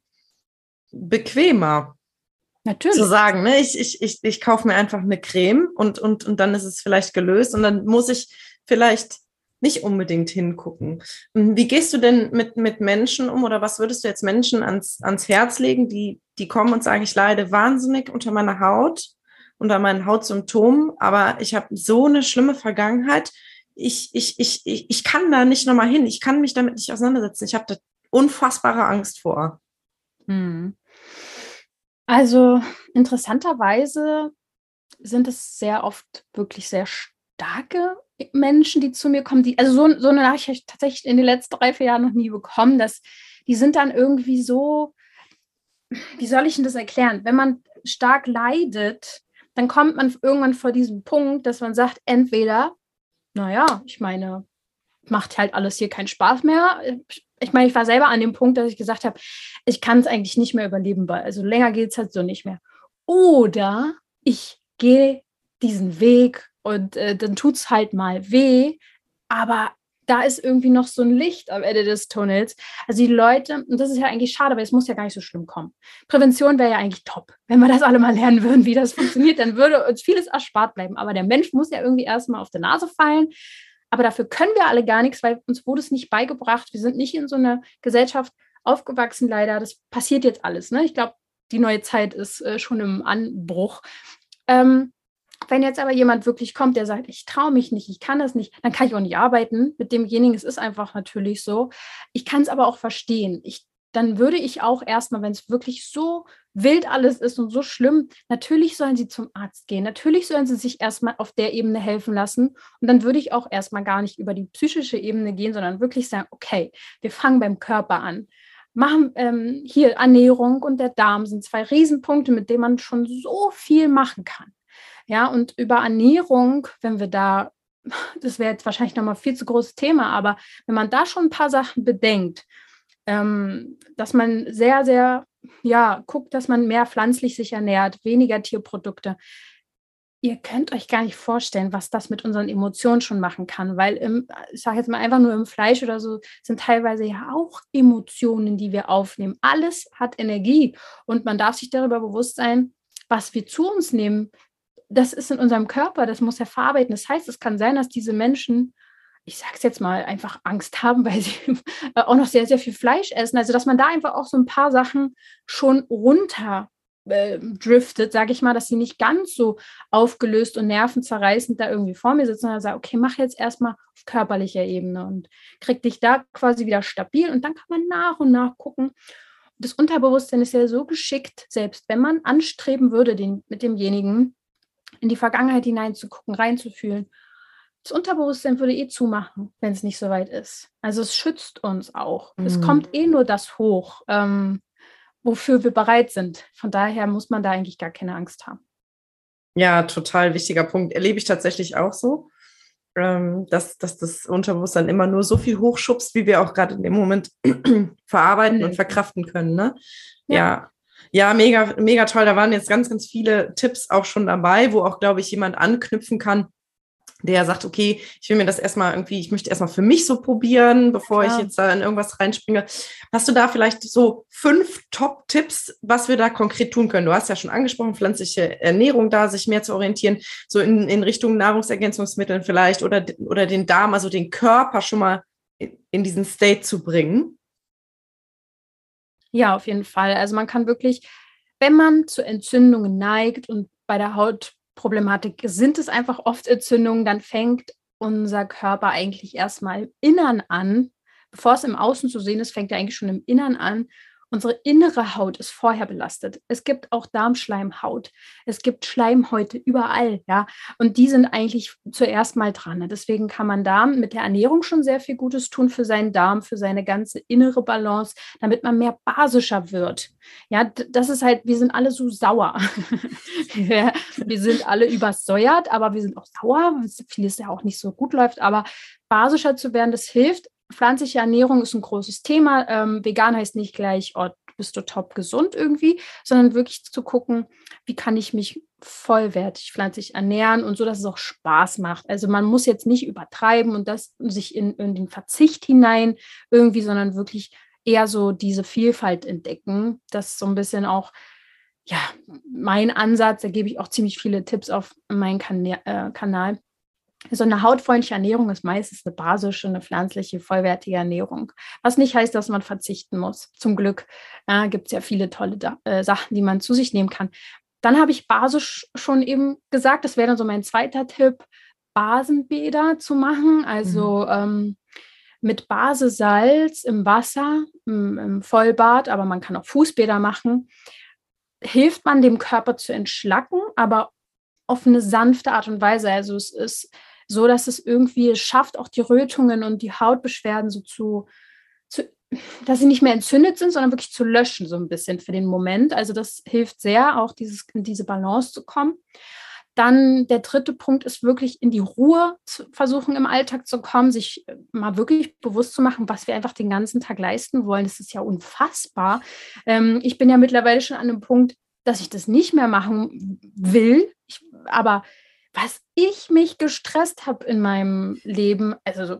bequemer. Natürlich. Zu sagen, ne, ich, ich, ich, ich kaufe mir einfach eine Creme und, und, und dann ist es vielleicht gelöst und dann muss ich vielleicht nicht unbedingt hingucken. Hm, wie gehst du denn mit, mit Menschen um oder was würdest du jetzt Menschen ans, ans Herz legen, die, die kommen und sagen, ich leide wahnsinnig unter meiner Haut, unter meinen Hautsymptomen, aber ich habe so eine schlimme Vergangenheit ich, ich, ich, ich, ich kann da nicht nochmal hin, ich kann mich damit nicht auseinandersetzen. Ich habe da unfassbare Angst vor. Hm. Also interessanterweise sind es sehr oft wirklich sehr starke Menschen, die zu mir kommen, die, also so, so eine Nachricht habe ich tatsächlich in den letzten drei, vier Jahren noch nie bekommen, dass die sind dann irgendwie so, wie soll ich denn das erklären? Wenn man stark leidet, dann kommt man irgendwann vor diesem Punkt, dass man sagt, entweder naja, ich meine, macht halt alles hier keinen Spaß mehr. Ich meine, ich war selber an dem Punkt, dass ich gesagt habe, ich kann es eigentlich nicht mehr überleben, weil also länger geht es halt so nicht mehr. Oder ich gehe diesen Weg und äh, dann tut es halt mal weh, aber da ist irgendwie noch so ein Licht am Ende des Tunnels. Also die Leute, und das ist ja eigentlich schade, weil es muss ja gar nicht so schlimm kommen. Prävention wäre ja eigentlich top. Wenn wir das alle mal lernen würden, wie das *laughs* funktioniert, dann würde uns vieles erspart bleiben. Aber der Mensch muss ja irgendwie erstmal auf der Nase fallen. Aber dafür können wir alle gar nichts, weil uns wurde es nicht beigebracht. Wir sind nicht in so einer Gesellschaft aufgewachsen, leider. Das passiert jetzt alles. Ne? Ich glaube, die neue Zeit ist äh, schon im Anbruch. Ähm, wenn jetzt aber jemand wirklich kommt, der sagt, ich traue mich nicht, ich kann das nicht, dann kann ich auch nicht arbeiten mit demjenigen. Es ist einfach natürlich so. Ich kann es aber auch verstehen. Ich, dann würde ich auch erstmal, wenn es wirklich so wild alles ist und so schlimm, natürlich sollen sie zum Arzt gehen. Natürlich sollen sie sich erstmal auf der Ebene helfen lassen. Und dann würde ich auch erstmal gar nicht über die psychische Ebene gehen, sondern wirklich sagen, okay, wir fangen beim Körper an machen ähm, hier Ernährung und der Darm sind zwei Riesenpunkte, mit denen man schon so viel machen kann. Ja, und über Ernährung, wenn wir da, *laughs* das wäre jetzt wahrscheinlich nochmal viel zu großes Thema, aber wenn man da schon ein paar Sachen bedenkt, ähm, dass man sehr, sehr, ja, guckt, dass man mehr pflanzlich sich ernährt, weniger Tierprodukte. Ihr könnt euch gar nicht vorstellen, was das mit unseren Emotionen schon machen kann, weil im, ich sage jetzt mal einfach nur im Fleisch oder so, sind teilweise ja auch Emotionen, die wir aufnehmen. Alles hat Energie und man darf sich darüber bewusst sein, was wir zu uns nehmen, das ist in unserem Körper, das muss er verarbeiten. Das heißt, es kann sein, dass diese Menschen, ich sage es jetzt mal, einfach Angst haben, *laughs* weil sie auch noch sehr, sehr viel Fleisch essen. Also, dass man da einfach auch so ein paar Sachen schon runter äh, driftet, sage ich mal, dass sie nicht ganz so aufgelöst und nervenzerreißend da irgendwie vor mir sitzen, sondern sagt, okay, mach jetzt erstmal auf körperlicher Ebene und krieg dich da quasi wieder stabil und dann kann man nach und nach gucken. Das Unterbewusstsein ist ja so geschickt, selbst wenn man anstreben würde, den, mit demjenigen in die Vergangenheit hineinzugucken, reinzufühlen. Das Unterbewusstsein würde eh zumachen, wenn es nicht so weit ist. Also es schützt uns auch. Mhm. Es kommt eh nur das hoch, ähm, wofür wir bereit sind. Von daher muss man da eigentlich gar keine Angst haben. Ja, total wichtiger Punkt. Erlebe ich tatsächlich auch so, ähm, dass, dass das Unterbewusstsein immer nur so viel hochschubst, wie wir auch gerade in dem Moment *clears throat* verarbeiten mhm. und verkraften können. Ne? Ja. ja. Ja, mega, mega toll. Da waren jetzt ganz, ganz viele Tipps auch schon dabei, wo auch, glaube ich, jemand anknüpfen kann, der sagt, okay, ich will mir das erstmal irgendwie, ich möchte erstmal für mich so probieren, bevor ja. ich jetzt da in irgendwas reinspringe. Hast du da vielleicht so fünf Top-Tipps, was wir da konkret tun können? Du hast ja schon angesprochen, pflanzliche Ernährung da, sich mehr zu orientieren, so in, in Richtung Nahrungsergänzungsmitteln vielleicht oder, oder den Darm, also den Körper schon mal in diesen State zu bringen. Ja, auf jeden Fall. Also man kann wirklich, wenn man zu Entzündungen neigt und bei der Haut Problematik sind es einfach oft Entzündungen, dann fängt unser Körper eigentlich erstmal im Innern an. Bevor es im Außen zu sehen ist, fängt er eigentlich schon im Innern an Unsere innere Haut ist vorher belastet. Es gibt auch Darmschleimhaut. Es gibt Schleimhäute überall, ja. Und die sind eigentlich zuerst mal dran. Deswegen kann man da mit der Ernährung schon sehr viel Gutes tun für seinen Darm, für seine ganze innere Balance, damit man mehr basischer wird. Ja, das ist halt, wir sind alle so sauer. *laughs* wir sind alle übersäuert, aber wir sind auch sauer, vieles ja auch nicht so gut läuft. Aber basischer zu werden, das hilft pflanzliche Ernährung ist ein großes Thema. Ähm, vegan heißt nicht gleich, oh, bist du top gesund irgendwie, sondern wirklich zu gucken, wie kann ich mich vollwertig pflanzlich ernähren und so, dass es auch Spaß macht. Also man muss jetzt nicht übertreiben und das sich in, in den Verzicht hinein irgendwie, sondern wirklich eher so diese Vielfalt entdecken. Das ist so ein bisschen auch ja, mein Ansatz. Da gebe ich auch ziemlich viele Tipps auf meinem kan äh, Kanal so eine hautfreundliche Ernährung ist meistens eine basische, eine pflanzliche, vollwertige Ernährung. Was nicht heißt, dass man verzichten muss. Zum Glück äh, gibt es ja viele tolle äh, Sachen, die man zu sich nehmen kann. Dann habe ich basisch schon eben gesagt, das wäre dann so mein zweiter Tipp, Basenbäder zu machen. Also mhm. ähm, mit Basesalz im Wasser, im, im Vollbad, aber man kann auch Fußbäder machen. Hilft man dem Körper zu entschlacken, aber auf eine sanfte Art und Weise. Also es ist so dass es irgendwie schafft, auch die Rötungen und die Hautbeschwerden so zu, zu, dass sie nicht mehr entzündet sind, sondern wirklich zu löschen, so ein bisschen für den Moment. Also das hilft sehr, auch dieses, in diese Balance zu kommen. Dann der dritte Punkt ist wirklich in die Ruhe zu versuchen, im Alltag zu kommen, sich äh, mal wirklich bewusst zu machen, was wir einfach den ganzen Tag leisten wollen. Das ist ja unfassbar. Ähm, ich bin ja mittlerweile schon an einem Punkt, dass ich das nicht mehr machen will. Ich, aber was ich mich gestresst habe in meinem Leben, also so,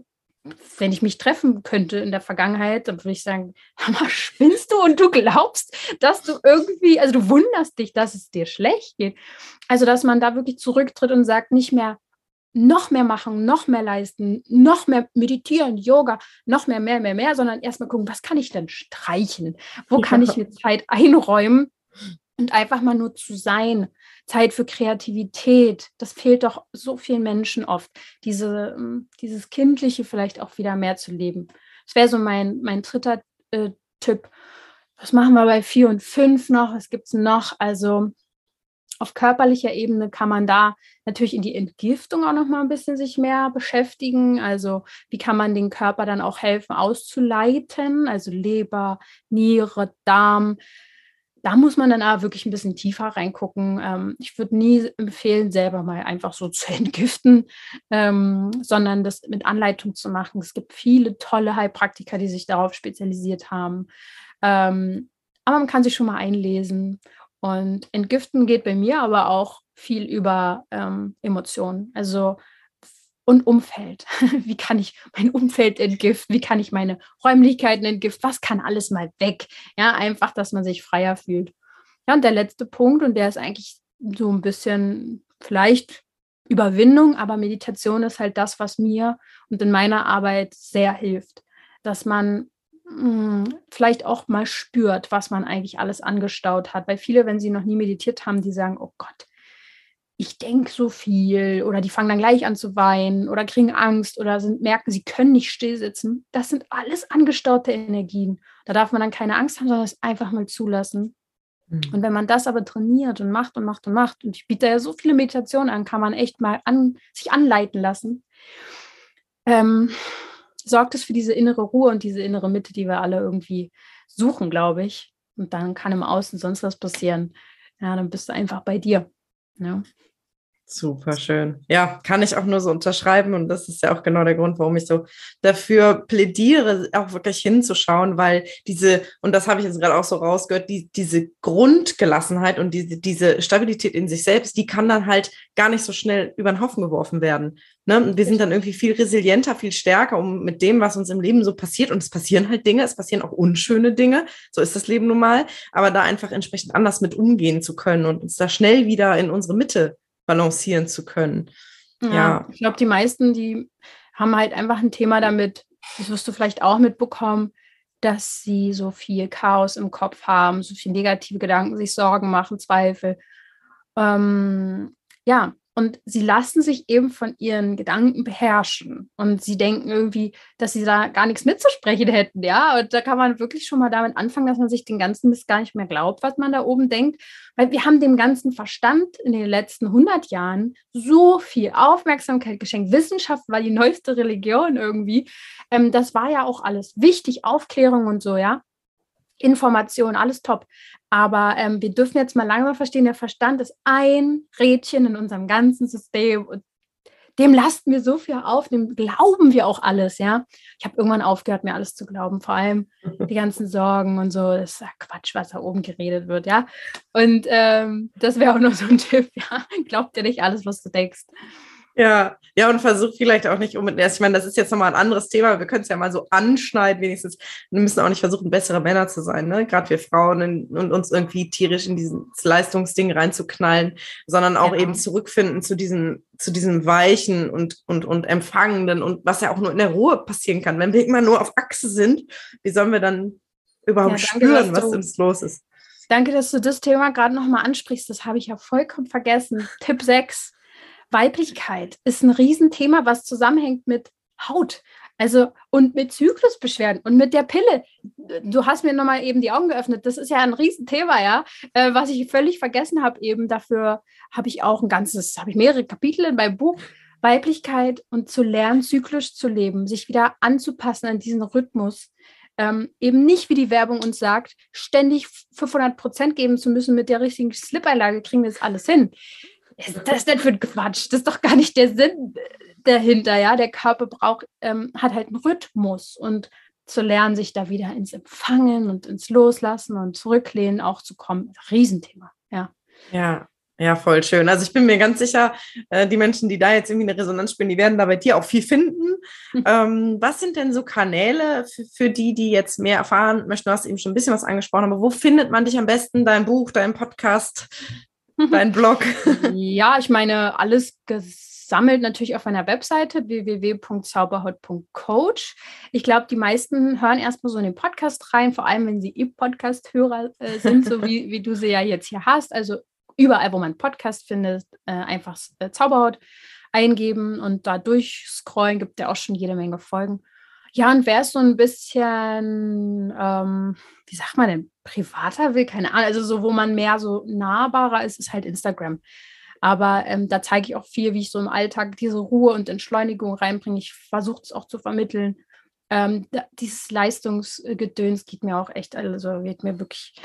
wenn ich mich treffen könnte in der Vergangenheit, dann würde ich sagen, *laughs* mal, spinnst du und du glaubst, dass du irgendwie, also du wunderst dich, dass es dir schlecht geht. Also, dass man da wirklich zurücktritt und sagt, nicht mehr noch mehr machen, noch mehr leisten, noch mehr meditieren, Yoga, noch mehr, mehr, mehr, mehr, sondern erstmal gucken, was kann ich denn streichen? Wo kann ich mir Zeit einräumen? Und einfach mal nur zu sein, Zeit für Kreativität. Das fehlt doch so vielen Menschen oft. Diese, ähm, dieses Kindliche vielleicht auch wieder mehr zu leben. Das wäre so mein, mein dritter äh, Tipp. Was machen wir bei vier und fünf noch? Was gibt es noch? Also auf körperlicher Ebene kann man da natürlich in die Entgiftung auch noch mal ein bisschen sich mehr beschäftigen. Also wie kann man den Körper dann auch helfen auszuleiten? Also Leber, Niere, Darm da muss man dann aber wirklich ein bisschen tiefer reingucken. Ähm, ich würde nie empfehlen, selber mal einfach so *laughs* zu entgiften, ähm, sondern das mit Anleitung zu machen. Es gibt viele tolle Heilpraktiker, die sich darauf spezialisiert haben. Ähm, aber man kann sich schon mal einlesen. Und entgiften geht bei mir aber auch viel über ähm, Emotionen. Also und Umfeld. *laughs* Wie kann ich mein Umfeld entgiften? Wie kann ich meine Räumlichkeiten entgiften? Was kann alles mal weg? Ja, einfach, dass man sich freier fühlt. Ja, und der letzte Punkt, und der ist eigentlich so ein bisschen vielleicht Überwindung, aber Meditation ist halt das, was mir und in meiner Arbeit sehr hilft, dass man mh, hm, vielleicht auch mal spürt, was man eigentlich alles angestaut hat. Weil viele, wenn sie noch nie meditiert haben, die sagen, oh Gott, ich denke so viel oder die fangen dann gleich an zu weinen oder kriegen Angst oder sind, merken, sie können nicht still sitzen. Das sind alles angestaute Energien. Da darf man dann keine Angst haben, sondern es einfach mal zulassen. Mhm. Und wenn man das aber trainiert und macht und macht und macht, und ich biete ja so viele Meditationen an, kann man echt mal an, sich anleiten lassen, ähm, sorgt es für diese innere Ruhe und diese innere Mitte, die wir alle irgendwie suchen, glaube ich. Und dann kann im Außen sonst was passieren. Ja, dann bist du einfach bei dir. Ja. Super schön. Ja, kann ich auch nur so unterschreiben. Und das ist ja auch genau der Grund, warum ich so dafür plädiere, auch wirklich hinzuschauen, weil diese, und das habe ich jetzt gerade auch so rausgehört, die, diese Grundgelassenheit und diese, diese Stabilität in sich selbst, die kann dann halt gar nicht so schnell über den Haufen geworfen werden. Ne? Wir sind dann irgendwie viel resilienter, viel stärker, um mit dem, was uns im Leben so passiert. Und es passieren halt Dinge, es passieren auch unschöne Dinge. So ist das Leben nun mal. Aber da einfach entsprechend anders mit umgehen zu können und uns da schnell wieder in unsere Mitte balancieren zu können. Ja, ja. ich glaube, die meisten, die haben halt einfach ein Thema damit, das wirst du vielleicht auch mitbekommen, dass sie so viel Chaos im Kopf haben, so viel negative Gedanken, sich Sorgen machen, Zweifel. Ähm, ja, und sie lassen sich eben von ihren Gedanken beherrschen. Und sie denken irgendwie, dass sie da gar nichts mitzusprechen hätten, ja. Und da kann man wirklich schon mal damit anfangen, dass man sich den ganzen Mist gar nicht mehr glaubt, was man da oben denkt. Weil wir haben dem ganzen Verstand in den letzten 100 Jahren so viel Aufmerksamkeit geschenkt. Wissenschaft war die neueste Religion irgendwie. Ähm, das war ja auch alles wichtig, Aufklärung und so, ja. Information, alles top. Aber ähm, wir dürfen jetzt mal langsam verstehen, der Verstand ist ein Rädchen in unserem ganzen System und dem lasten wir so viel auf, dem glauben wir auch alles, ja. Ich habe irgendwann aufgehört, mir alles zu glauben, vor allem *laughs* die ganzen Sorgen und so. Das ist ja Quatsch, was da oben geredet wird, ja. Und ähm, das wäre auch noch so ein Tipp, ja. Glaubt dir nicht alles, was du denkst. Ja, ja, und versuch vielleicht auch nicht unbedingt, ich meine, das ist jetzt nochmal ein anderes Thema, wir können es ja mal so anschneiden, wenigstens. Wir müssen auch nicht versuchen, bessere Männer zu sein, ne? Gerade wir Frauen in, und uns irgendwie tierisch in dieses Leistungsding reinzuknallen, sondern auch ja. eben zurückfinden zu diesem, zu diesem Weichen und, und, und Empfangenden und was ja auch nur in der Ruhe passieren kann. Wenn wir immer nur auf Achse sind, wie sollen wir dann überhaupt ja, danke, spüren, was uns los ist? Danke, dass du das Thema gerade nochmal ansprichst. Das habe ich ja vollkommen vergessen. Tipp 6 Weiblichkeit ist ein Riesenthema, was zusammenhängt mit Haut. Also und mit Zyklusbeschwerden und mit der Pille. Du hast mir nochmal eben die Augen geöffnet. Das ist ja ein Riesenthema, ja, äh, was ich völlig vergessen habe. Eben dafür habe ich auch ein ganzes, habe ich mehrere Kapitel in meinem Buch. Weiblichkeit und zu lernen, zyklisch zu leben, sich wieder anzupassen an diesen Rhythmus. Ähm, eben nicht, wie die Werbung uns sagt, ständig 500 Prozent geben zu müssen mit der richtigen Slip-Einlage, kriegen wir das alles hin ist das denn für ein Quatsch? Das ist doch gar nicht der Sinn dahinter, ja. Der Körper braucht, ähm, hat halt einen Rhythmus und zu lernen, sich da wieder ins Empfangen und ins Loslassen und Zurücklehnen auch zu kommen. Riesenthema, ja. Ja, ja, voll schön. Also ich bin mir ganz sicher, äh, die Menschen, die da jetzt irgendwie eine Resonanz spielen, die werden da bei dir auch viel finden. Mhm. Was sind denn so Kanäle für, für, die, die jetzt mehr erfahren möchten? Du hast eben schon ein bisschen was angesprochen, aber wo findet man dich am besten? Dein Buch, dein Podcast, dein *laughs* Blog? ja, ich meine, alles gesammelt natürlich auf meiner Webseite www.zauberhaut.coach. Ich glaube, die meisten hören erstmal so in den Podcast rein, vor allem wenn sie E-Podcast-Hörer äh, sind, so wie, *laughs* wie du sie ja jetzt hier hast. Also überall, wo man Podcast findet, äh, einfach äh, Zauberhaut eingeben und da durchscrollen, gibt ja auch schon jede Menge Folgen. Ja, und wer ist so ein bisschen, ähm, wie sagt man denn, privater will, keine Ahnung, also so, wo man mehr so nahbarer ist, ist halt Instagram. Aber ähm, da zeige ich auch viel, wie ich so im Alltag diese Ruhe und Entschleunigung reinbringe. Ich versuche es auch zu vermitteln. Ähm, da, dieses Leistungsgedöns geht mir auch echt, also wird mir wirklich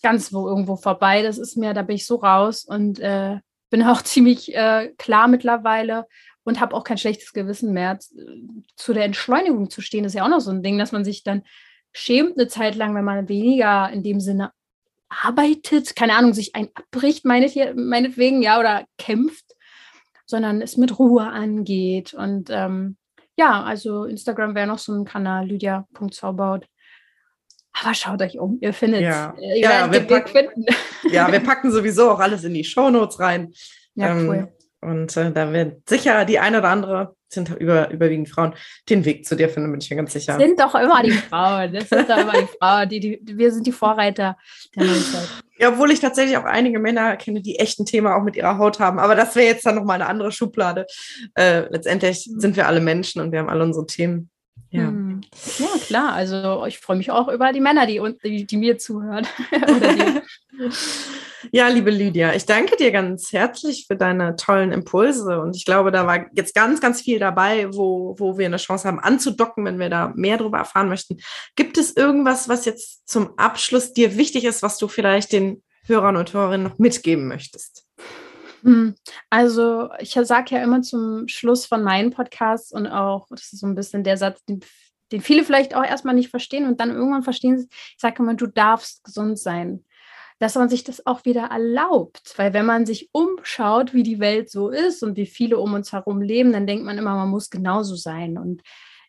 ganz wo irgendwo vorbei. Das ist mir, da bin ich so raus und äh, bin auch *laughs* ziemlich äh, klar mittlerweile und habe auch kein schlechtes Gewissen mehr. Zu der Entschleunigung zu stehen, ist ja auch noch so ein Ding, dass man sich dann schämt eine Zeit lang, wenn man weniger in dem Sinne arbeitet, keine Ahnung, sich ein abbricht, meinetwegen, ja, oder kämpft, sondern es mit Ruhe angeht. Und ähm, ja, also Instagram wäre noch so ein Kanal, lydia.zaubaut. Aber schaut euch um, ihr findet ja. Ihr ja, wir packen, ja, wir *laughs* packen sowieso auch alles in die Shownotes rein. Ja, ähm, cool. Und äh, da wird sicher die eine oder andere, sind über, überwiegend Frauen, den Weg zu dir finden, bin ich mir ganz sicher. Sind doch immer die Frauen. Das sind doch immer die Frauen. Die, die, wir sind die Vorreiter der Neuzeit. Ja, obwohl ich tatsächlich auch einige Männer kenne, die echt ein Thema auch mit ihrer Haut haben. Aber das wäre jetzt dann nochmal eine andere Schublade. Äh, letztendlich mhm. sind wir alle Menschen und wir haben alle unsere Themen. Ja. Hm. ja, klar. Also ich freue mich auch über die Männer, die, die, die mir zuhören. *laughs* *laughs* Ja, liebe Lydia, ich danke dir ganz herzlich für deine tollen Impulse. Und ich glaube, da war jetzt ganz, ganz viel dabei, wo, wo wir eine Chance haben anzudocken, wenn wir da mehr darüber erfahren möchten. Gibt es irgendwas, was jetzt zum Abschluss dir wichtig ist, was du vielleicht den Hörern und Hörerinnen noch mitgeben möchtest? Hm, also ich sage ja immer zum Schluss von meinen Podcasts und auch, das ist so ein bisschen der Satz, den, den viele vielleicht auch erstmal nicht verstehen und dann irgendwann verstehen, ich sage immer, du darfst gesund sein. Dass man sich das auch wieder erlaubt, weil wenn man sich umschaut, wie die Welt so ist und wie viele um uns herum leben, dann denkt man immer, man muss genauso sein. Und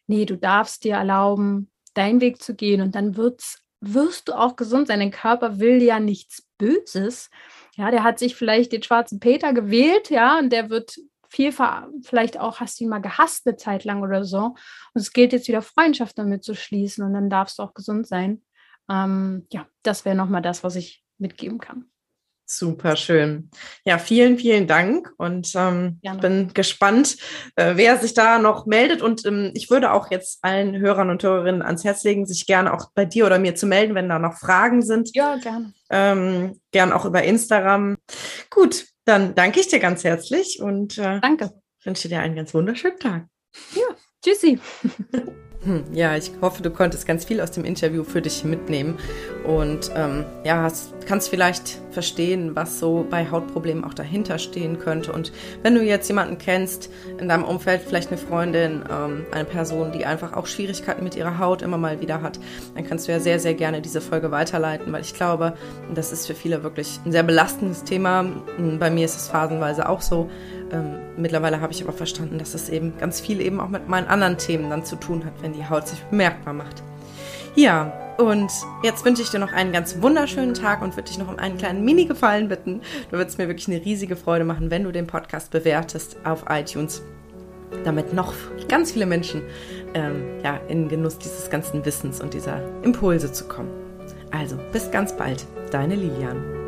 nee, du darfst dir erlauben, deinen Weg zu gehen und dann wird's, wirst du auch gesund sein. Dein Körper will ja nichts Böses. Ja, der hat sich vielleicht den schwarzen Peter gewählt, ja, und der wird viel, vielleicht auch hast du ihn mal gehasst eine Zeit lang oder so. Und es gilt jetzt wieder Freundschaft damit zu schließen und dann darfst du auch gesund sein. Ähm, ja, das wäre nochmal das, was ich mitgeben kann. Super schön. Ja, vielen, vielen Dank und ähm, bin gespannt, äh, wer sich da noch meldet. Und ähm, ich würde auch jetzt allen Hörern und Hörerinnen ans Herz legen, sich gerne auch bei dir oder mir zu melden, wenn da noch Fragen sind. Ja, gerne. Ähm, gern auch über Instagram. Gut, dann danke ich dir ganz herzlich und äh, danke. wünsche dir einen ganz wunderschönen Tag. Ja, tschüssi. *laughs* Hm, ja, ich hoffe, du konntest ganz viel aus dem Interview für dich mitnehmen und ähm, ja, hast, kannst vielleicht verstehen, was so bei Hautproblemen auch dahinter stehen könnte. Und wenn du jetzt jemanden kennst in deinem Umfeld, vielleicht eine Freundin, ähm, eine Person, die einfach auch Schwierigkeiten mit ihrer Haut immer mal wieder hat, dann kannst du ja sehr, sehr gerne diese Folge weiterleiten, weil ich glaube, das ist für viele wirklich ein sehr belastendes Thema. Bei mir ist es phasenweise auch so. Ähm, mittlerweile habe ich aber verstanden, dass es eben ganz viel eben auch mit meinen anderen Themen dann zu tun hat, wenn die Haut sich bemerkbar macht. Ja, und jetzt wünsche ich dir noch einen ganz wunderschönen Tag und würde dich noch um einen kleinen Mini-Gefallen bitten. Du würdest mir wirklich eine riesige Freude machen, wenn du den Podcast bewertest auf iTunes, damit noch ganz viele Menschen ähm, ja, in Genuss dieses ganzen Wissens und dieser Impulse zu kommen. Also, bis ganz bald, deine Lilian.